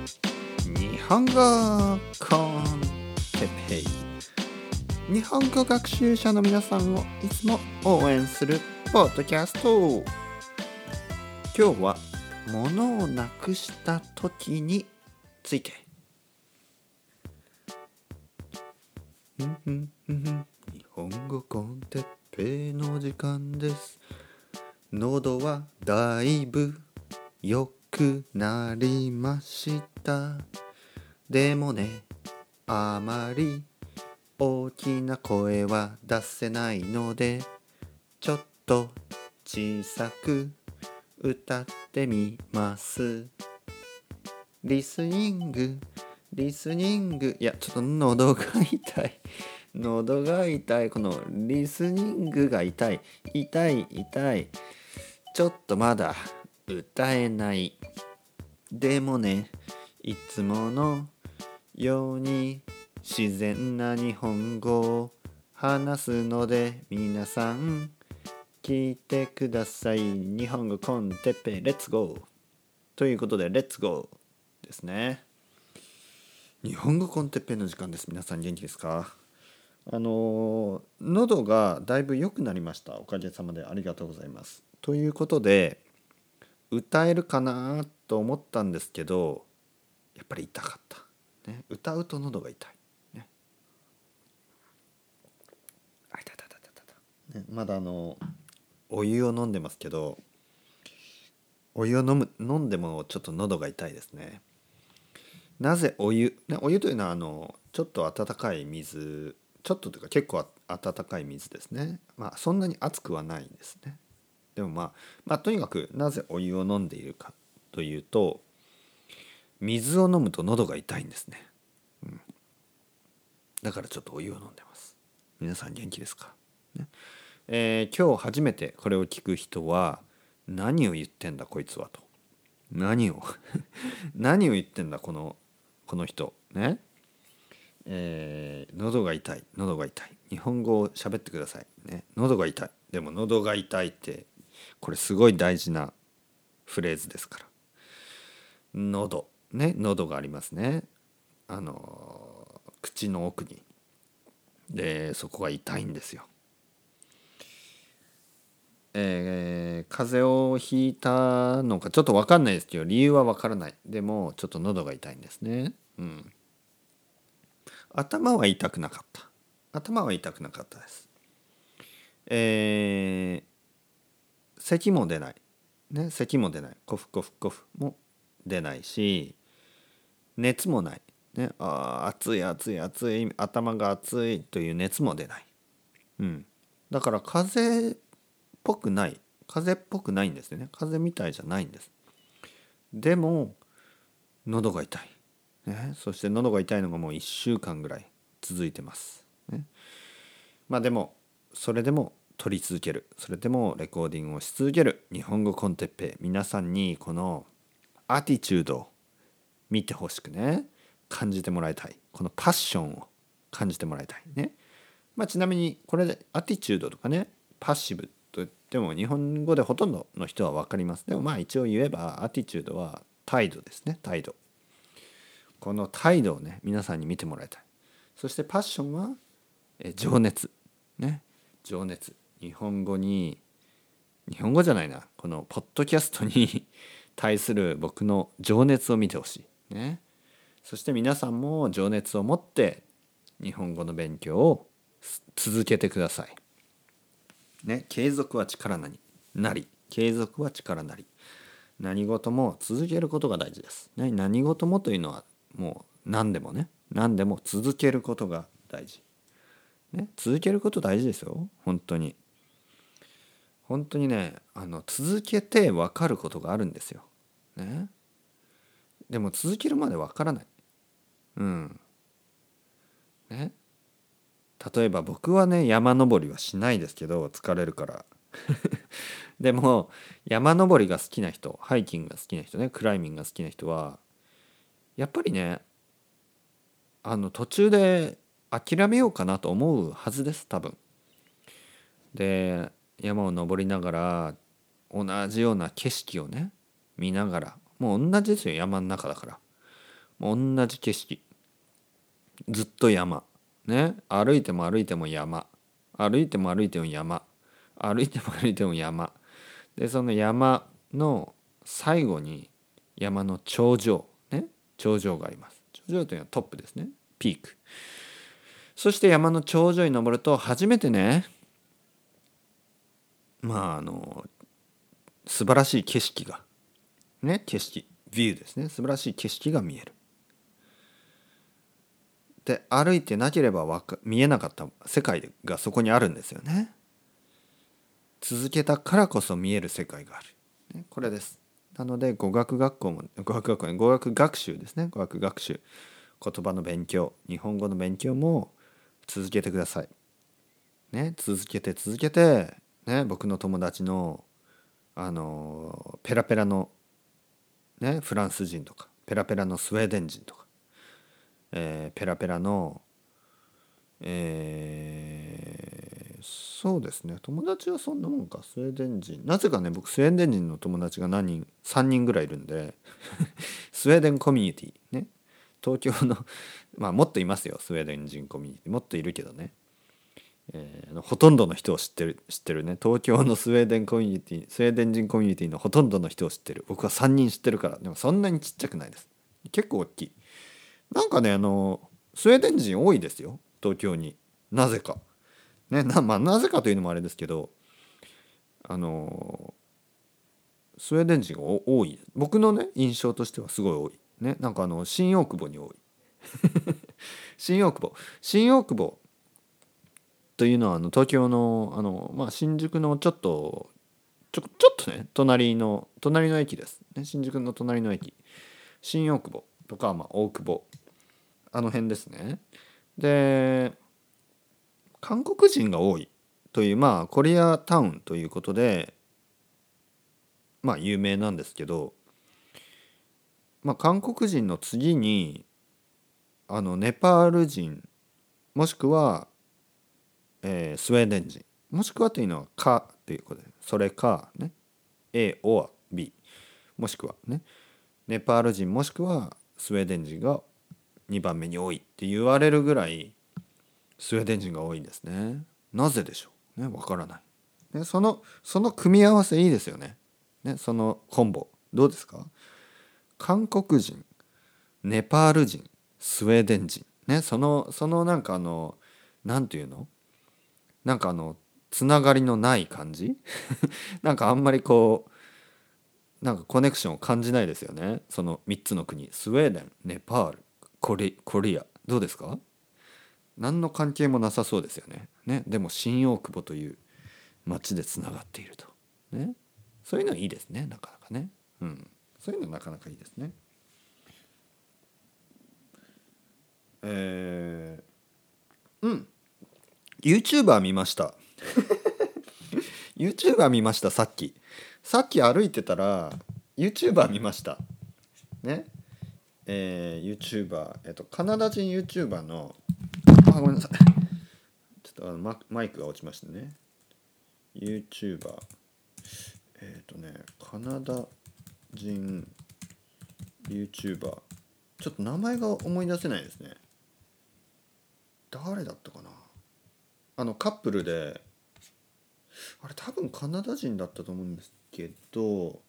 日本語コンテペイ日本語学習者の皆さんをいつも応援するポッドキャスト。今日は物をなくした時について。んんん。日本語コンテッペイの時間です。喉はだいぶ良くなりました。でもねあまり大きな声は出せないのでちょっと小さく歌ってみます。リスニングリスニング。いやちょっと喉が痛い。喉が痛い。このリスニングが痛い。痛い痛い。ちょっとまだ歌えない。でもねいつものように自然な日本語を話すので皆さん聞いてください。日本語コンテッペレッツゴー。ということでレッツゴーですね。日本語コンテッペの時間です。皆さん元気ですか？あの喉がだいぶ良くなりました。おかげさまでありがとうございます。ということで歌えるかなと思ったんですけどやっぱり痛かった、ね、歌うと喉が痛い、ね、あ痛い痛い痛い痛い、ね、まだあのお湯を飲んでますけどお湯を飲む飲んでもちょっと喉が痛いですね。なぜお湯、ね、お湯というのはあのちょっと温かい水ちょっとというか結構温かい水ですね。まあそんなに熱くはないんですね。でもまあまあとにかくなぜお湯を飲んでいるかというと水を飲むと喉が痛いんですね、うん、だからちょっとお湯を飲んでます。皆さん元気ですか、ね。えー、今日初めてこれを聞く人は何を言ってんだこいつはと。何を？何を言ってんだこのこの人。ね。えー、喉が痛い喉が痛い。日本語を喋ってください。ね。喉が痛い。でも喉が痛いってこれすごい大事なフレーズですから。喉。ね喉がありますね。あの口の奥に。でそこが痛いんですよ。えー、風邪をひいたのかちょっと分かんないですけど理由は分からない。でもちょっと喉が痛いんですね。うん。頭は痛くなかった。頭は痛くなかったです。えー、咳も出ない。ね咳も出ない。コフコフコフも出ないし熱もない。ねあ熱い熱い熱い頭が熱いという熱も出ない。うん。だから風邪っぽくない。風邪っぽくないんですよね。風邪みたいじゃないんです。でも喉が痛い。ね、そして喉が痛いのがもう1週間ぐらい続いてます。ね、まあでもそれでも撮り続ける。それでもレコーディングをし続ける。日本語コンテッペ皆さんにこのアティチュードを見てほしくね。感じてもらいたい。このパッションを感じてもらいたいね。まあ、ちなみにこれでアティチュードとかね。パッシブと言っても日本語でほとんどの人は分かります。でもまあ一応言えばアティチュードは態度ですね。態度。この態度をね皆さんに見てもらいたい。そしてパッションはえ情熱ね。情熱。日本語に日本語じゃないなこのポッドキャストに 対する僕の情熱を見てほしい。ね。そして皆さんも情熱を持って日本語の勉強を続けてください。ね。継続は力なり。なり。継続は力なり。何事も続けることが大事です、ね、何事もというのはもう何でもね。何でも続けることが大事、ね、続けること大事ですよ。本当に。本当にねあの続けて分かることがあるんですよ、ね、でも続けるまで分からない。うん。ね。例えば僕はね山登りはしないですけど疲れるから。でも山登りが好きな人ハイキングが好きな人ねクライミングが好きな人はやっぱりねあの途中で諦めようかなと思うはずです多分。で山を登りながら同じような景色をね見ながらもう同じですよ山の中だから。もう同じ景色。ずっと山。ね。歩いても歩いても山。歩いても歩いても山。歩いても歩いても山。でその山の最後に山の頂上。ね。頂上があります。頂上というのはトップですね。ピーク。そして山の頂上に登ると初めてねまああの素晴らしい景色がね景色ビューですね。素晴らしい景色が見える。で歩いてなければわか見えなかった世界がそこにあるんですよね。続けたからこそ見える世界がある、ね、これです。なので語学学校も語学学校語学学習ですね。語学学習。言葉の勉強日本語の勉強も続けてください。ね続けて続けてね僕の友達のあのペラペラのねフランス人とかペラペラのスウェーデン人とか、えー、ペラペラのえー、そうですね友達はそんなもんかスウェーデン人。なぜかね僕スウェーデン人の友達が何人3人ぐらいいるんで スウェーデンコミュニティね東京のまあもっといますよスウェーデン人コミュニティもっといるけどね。えー、ほとんどの人を知ってる知ってるね。東京のスウェーデンコミュニティスウェーデン人コミュニティのほとんどの人を知ってる。僕は3人知ってるから。でもそんなにちっちゃくないです。結構大きい。なんかねあのスウェーデン人多いですよ。東京に。なぜか。ねな,、まあ、なぜかというのもあれですけどあのスウェーデン人が多い。僕のね印象としてはすごい多い。ねなんかあの新大久保に多い。新大久保。新大久保。というのはあの東京のあの、まあ、新宿のちょっとちょちょっとね隣の隣の駅です、ね、新宿の隣の駅。新大久保とか、まあ、大久保。あの辺ですね。で韓国人が多いというまあコリアタウンということでまあ有名なんですけど、まあ、韓国人の次にあのネパール人もしくはえー、スウェーデン人。もしくはというのは「か」ということでそれかね。A or B もしくはね。ネパール人もしくはスウェーデン人が2番目に多いって言われるぐらいスウェーデン人が多いんですね。なぜでしょう？ねわからない、ね、そのその組み合わせいいですよね。ねそのコンボ。どうですか？韓国人ネパール人スウェーデン人。ねそのそのなんかあの何て言うの？なんかあのつながりのない感じ？なんかあんまりこうなんかコネクションを感じないですよね。その3つの国。スウェーデンネパールコリコリア。どうですか？何の関係もなさそうですよね。ね？でも新大久保という町でつながっていると。ね？そういうのはいいですねなかなかね。うん。そういうのなかなかいいですね。えー、うん。YouTuber 見ました。YouTuber 見ましたさっき。さっき歩いてたら YouTuber 見ました。ね。えー、YouTuber えっとカナダ人 YouTuber のあごめんなさい。ちょっとあのママイクが落ちましたね。YouTuber えっ、ー、とねカナダ人 YouTuber ちょっと名前が思い出せないですね。誰だったかな？あのカップルであれ多分カナダ人だったと思うんですけど、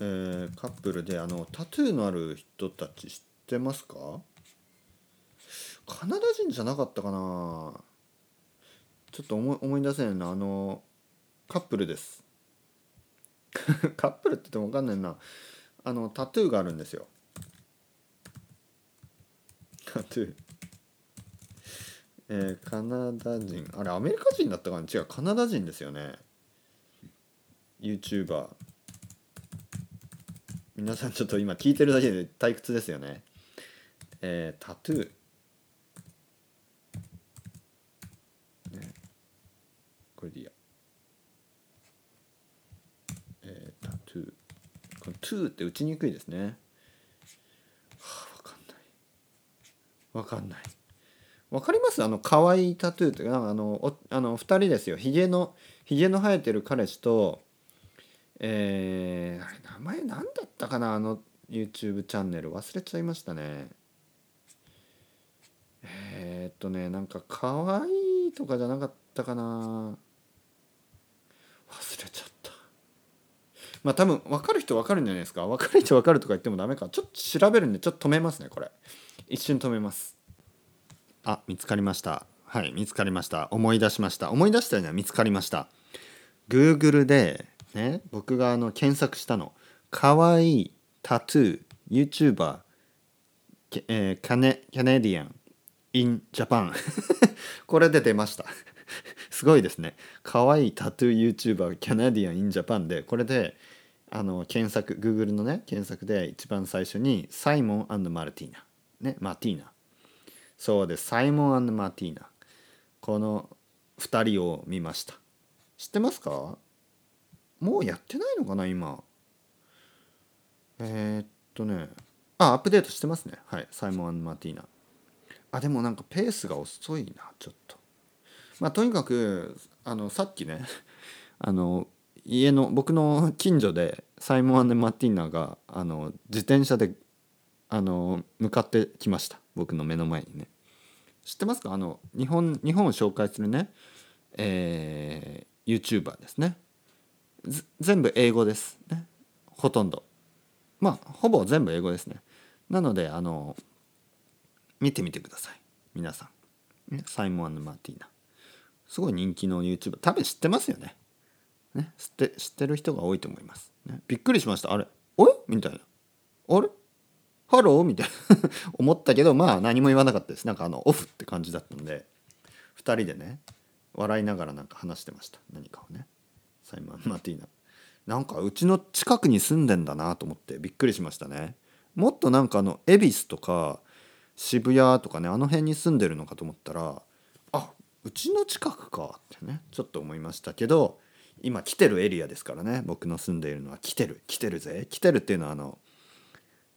えー、カップルであのタトゥーのある人たち知ってますか？カナダ人じゃなかったかな？ちょっと思い思い出せないな。あのカップルです。カップルって言っても分かんないな。あのタトゥーがあるんですよ。タトゥー。えー、カナダ人。あれアメリカ人だったかな？違うカナダ人ですよね。YouTuber 皆さんちょっと今聞いてるだけで退屈ですよね。えー、タトゥー、ね、これでいいや。えー、タトゥー。このトゥーって打ちにくいですね。はあ分かんない。分かんない。わかります？あの可愛いタトゥーというかあのあの2人ですよ。ひげのひげの生えてる彼氏とえー、あれ名前何だったかな？あの YouTube チャンネル。忘れちゃいましたね。えー、っとねなんか可愛いとかじゃなかったかな？忘れちゃった。まあ多分分かる人分かるんじゃないですか？分かる人分かるとか言ってもダメか。ちょっと調べるんでちょっと止めますねこれ。一瞬止めます。あ見つかりました。はい見つかりました。思い出しました。思い出したようには見つかりました。Google でね僕があの検索したの。かわいいタトゥー YouTuber えー、カネキャネディアン in Japan これで出ました。すごいですね。かわいいタトゥー YouTuber キャナディアン in Japan でこれであの検索 Google のね検索で一番最初にサイモンマルティーナねマティーナそうです。サイモンマティーナこの2人を見ました。知ってますか？もうやってないのかな今。えー、っとね。あアップデートしてますね。はい。サイモンマティーナあでもなんかペースが遅いなちょっと。まあとにかくあのさっきね あの家の僕の近所でサイモンマティーナがあの自転車であの向かってきました。僕の目の前にね。知ってますか？あの日本日本を紹介するねえー、YouTuber ですね。全部英語ですね。ほとんど。まあほぼ全部英語ですね。なのであの見てみてください。皆さん、ね、サイモンマーティーナ。すごい人気の YouTuber 多分知ってますよね。ね知って知ってる人が多いと思います、ね、びっくりしました。あれあれみたいな。あれ？ Hello？みたいな。思ったけどまあ何も言わなかったです。なんかあのオフって感じだったんで。2人でね笑いながらなんか話してました。何かをね。サイモン・マティーナ。なんかうちの近くに住んでんだなと思ってびっくりしましたね。もっとなんかあの恵比寿とか渋谷とかねあの辺に住んでるのかと思ったらあうちの近くかってねちょっと思いましたけど今来てるエリアですからね僕の住んでいるのは。来てる来てるぜ。来てるっていうのはあの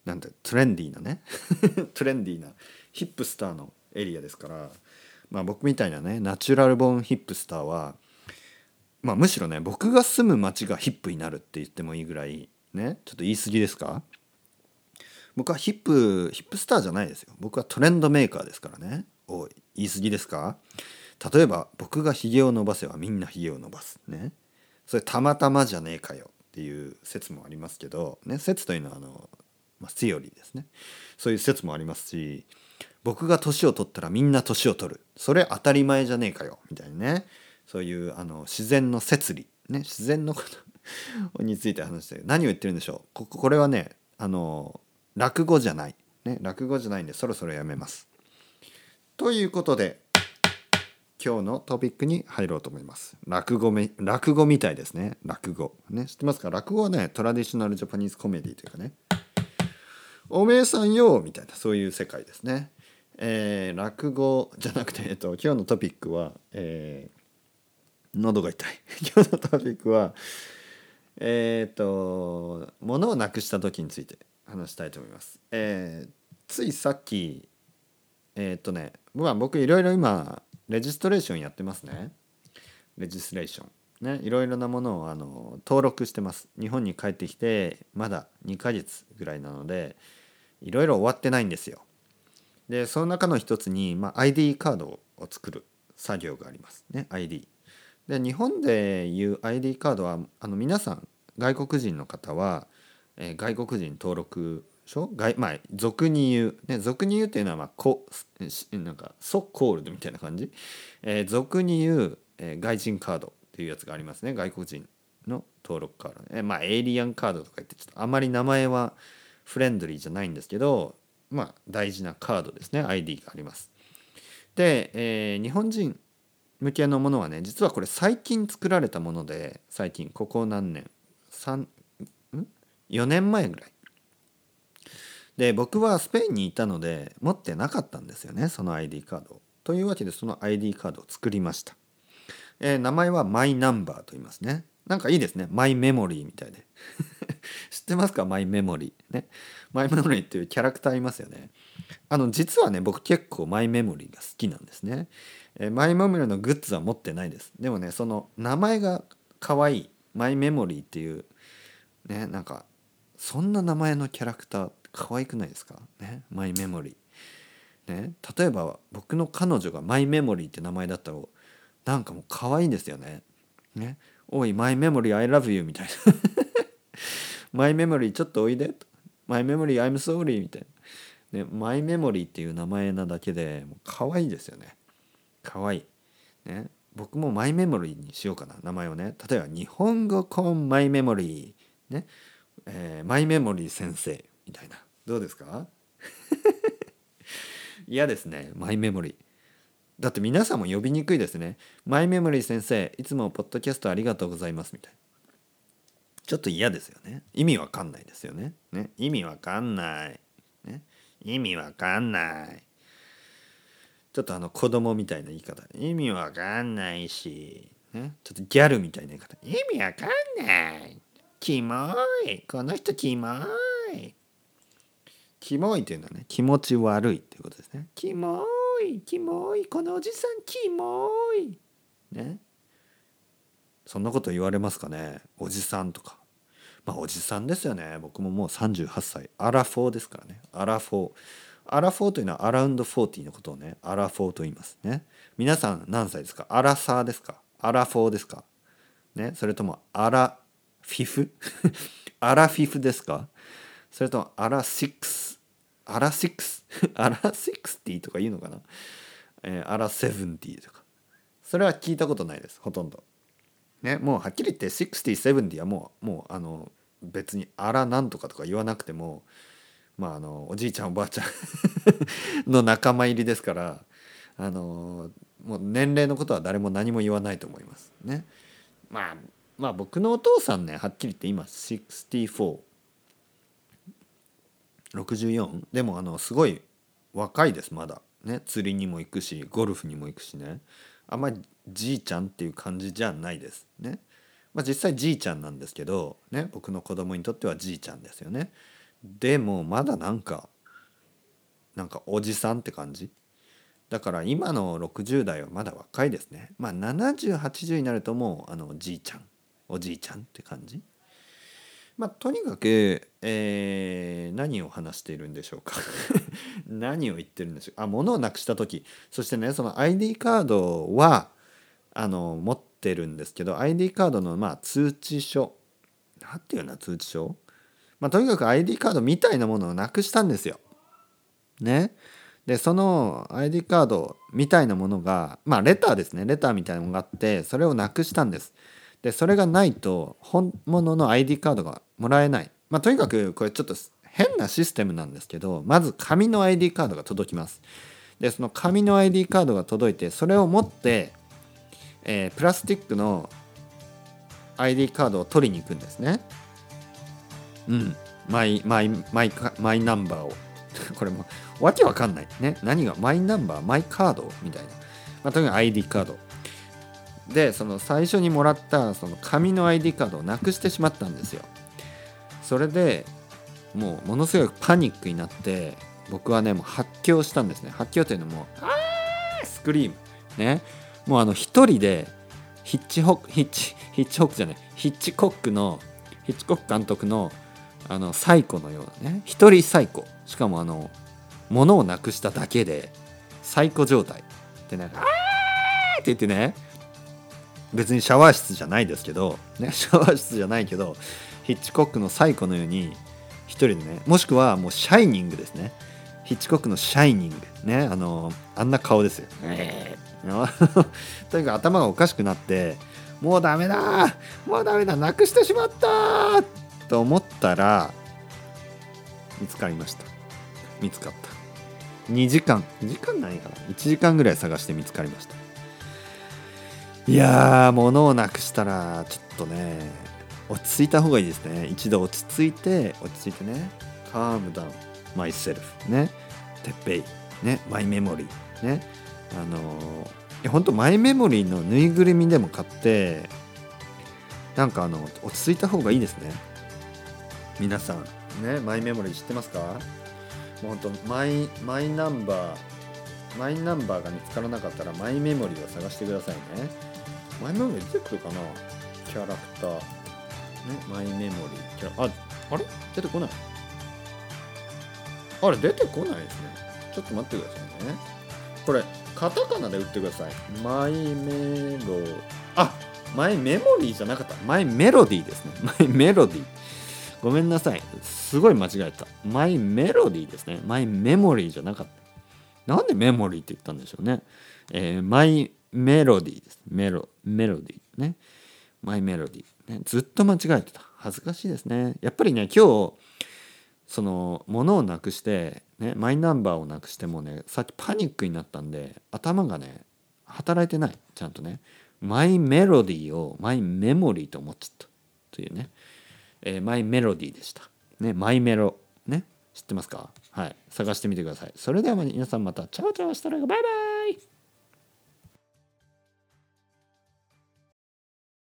なんてトレンディーなね。トレンディーなヒップスターのエリアですから、まあ、僕みたいなねナチュラルボーンヒップスターは、まあ、むしろね僕が住む町がヒップになるって言ってもいいぐらいねちょっと言い過ぎですか？僕はヒップヒップスターじゃないですよ。僕はトレンドメーカーですからね。おい言い過ぎですか？例えば僕がヒゲを伸ばせばみんなヒゲを伸ばすね。それたまたまじゃねえかよっていう説もありますけどね説というのはあのまあ、セオリーですね。そういう説もありますし僕が年を取ったらみんな年を取る。それ当たり前じゃねえかよ。みたいなね。そういうあの自然の摂理ね。自然のことについて話して何を言ってるんでしょう。ここれはねあの落語じゃない、ね、落語じゃないんでそろそろやめます。ということで今日のトピックに入ろうと思います。落語め落語みたいですね。落語。ね。知ってますか？落語はねトラディショナルジャパニーズコメディというかね。おめえさんよみたいなそういう世界ですね。えー、落語じゃなくて、えっと、今日のトピックは、えー、喉が痛い 今日のトピックはえっ、と物をなくした時について話したいと思います。えー、ついさっきえっ、とね、僕いろいろ今レジストレーションやってますね。レジストレーション。ね、いろいろなものをあの登録してます。日本に帰ってきてまだ2ヶ月ぐらいなのでいろいろ終わってないんですよ。でその中の一つに、まあ、ID カードを作る作業がありますね。ID。で日本でいう ID カードはあの皆さん外国人の方は、えー、外国人登録書？外まあ俗に言う、ね、俗に言うっていうのは、まあ、こなんかソコールドみたいな感じ、えー、俗に言う、えー、外人カードっていうやつがありますね。外国人の登録カード、えー、まあエイリアンカードとか言ってちょっとあまり名前はフレンドリーじゃないんですけどまあ大事なカードですね。ID があります。で、えー、日本人向けのものはね実はこれ最近作られたもので最近ここ何年？3 4年前ぐらい。で僕はスペインにいたので持ってなかったんですよねその ID カードというわけでその ID カードを作りました、えー、名前はマイナンバーと言いますね。なんかいいですね。マイメモリーみたいで。知ってますか？マイメモリー。ね。マイメモリーっていうキャラクターいますよね。あの実はね僕結構マイメモリーが好きなんですね、えー、マイメモリーのグッズは持ってないです。でもねその名前が可愛いマイメモリーっていうねなんかそんな名前のキャラクター可愛くないですか？ね。マイメモリー。ね。例えば僕の彼女がマイメモリーって名前だったらなんかもう可愛いんですよね。ねおいマイメモリー I love you みたいな。マイメモリーちょっとおいでとマイメモリー I'm sorry みたいな。ねマイメモリーっていう名前なだけでもう可愛いですよね。可愛い。ね僕もマイメモリーにしようかな名前をね。例えば日本語コンマイメモリーねえー、マイメモリー先生みたいな。どうですか？嫌ですね。マイメモリーだって皆さんも呼びにくいですねマイメモリー先生いつもポッドキャストありがとうございますみたいな。ちょっと嫌ですよね。意味わかんないですよね。ね。意味わかんない、ね、意味わかんない。ちょっとあの子供みたいな言い方。意味わかんないし、ね、ちょっとギャルみたいな言い方。意味わかんない。キモい。この人キモい。キモいっていうのはね気持ち悪いっていうことですね。キモい。キモい。このおじさんキモい。ね。そんなこと言われますかね。おじさんとか。まあおじさんですよね。僕ももう38歳。アラフォーですからね。アラフォー。アラフォーというのは around 40のことをねアラフォーと言いますね。皆さん何歳ですか？アラサーですか？アラフォーですか？ねそれともアラフィフ？アラフィフですか？それともアラ six？アラ six？アラ sixty とか言うのかな、えー、アラ seventy とか。それは聞いたことないですほとんど。ねもうはっきり言って6070はもうもうあの別にアラなんとかとか言わなくてもまああのおじいちゃんおばあちゃんの仲間入りですからあのもう年齢のことは誰も何も言わないと思いますね。まあまあ僕のお父さんねはっきり言って今6464でもあのすごい若いですまだ。ね釣りにも行くしゴルフにも行くしね。あんまりじいちゃんっていう感じじゃないです。ね。まあ実際じいちゃんなんですけどね僕の子供にとってはじいちゃんですよね。でもまだなんかなんかおじさんって感じ。だから今の60代はまだ若いですね。まあ7080になるともうあのじいちゃんおじいちゃんって感じ。まあとにかく、えー、何を話しているんでしょうか。何を言ってるんでしょう。あ物をなくした時。そしてねその ID カードはあの持ってるんですけど ID カードのまあ通知書何ていうの通知書？まあとにかく ID カードみたいなものをなくしたんですよ。ね？でその ID カードみたいなものがまあレターですねレターみたいなのがあってそれをなくしたんです。でそれがないと本物の ID カードがもらえない。まあ、とにかくこれちょっと変なシステムなんですけどまず紙の ID カードが届きます。でその紙の ID カードが届いてそれを持って、えー、プラスチックの ID カードを取りに行くんですね。うん。マイマイマイマイナンバーを。これもわけわかんない。ね。何が？マイナンバーマイカードみたいな。まあ、とにかく ID カード。でその最初にもらったその紙の ID カードをなくしてしまったんですよそれでもうものすごいパニックになって僕はねもう発狂したんですね発狂というのもあースクリームねもうあの一人でヒッチホックヒッチヒッチホックじゃないヒッチコックのヒッチコック監督のあのサイコのようなね一人サイコ。しかもあの物をなくしただけでサイコ状態でねあーって言ってね別にシャワー室じゃないですけど、ね、シャワー室じゃないけどヒッチコックのサイコのように一人でねもしくはもうシャイニングですね。ヒッチコックのシャイニングねあのあんな顔ですよ、えー、とにかく頭がおかしくなってもうダメだもうダメだなくしてしまったと思ったら見つかりました。見つかった。2時間。2時間ないかな。1時間ぐらい探して見つかりました。いやー物をなくしたらちょっとね落ち着いた方がいいですね。一度落ち着いて落ち着いてね。calm down myself ね。てっぺい。ね。マイメモリーね。あのー、ほんとマイメモリーのぬいぐるみでも買ってなんかあの落ち着いた方がいいですね。皆さん。ねマイメモリー知ってますか？もうほんとマイマイナンバーマイナンバーが見つからなかったらマイメモリーを探してくださいね。マイメモリー出てくるかな？キャラクター。ね、マイメモリー。キャラあ、あれ？出てこない。あれ出てこないですね。ちょっと待ってくださいね。これカタカナで打ってください。マイメロあマイメモリーじゃなかった。マイメロディーですね。マイメロディー。ごめんなさい。すごい間違えた。マイメロディーですね。マイメモリーじゃなかった。なんでメモリーって言ったんでしょうね、えー、マイメロディーです。メロメロディーね。マイメロディー、ね、ずっと間違えてた。恥ずかしいですね。やっぱりね今日その物をなくして、ね、マイナンバーをなくしてもねさっきパニックになったんで頭がね働いてないちゃんとねマイメロディーをマイメモリーと思っちゃったというね、えー、マイメロディーでした。ね、マイメロ。ね、知ってますか？はい。探してみてください。それでは皆さんまたチャオチャオしたらバイバイ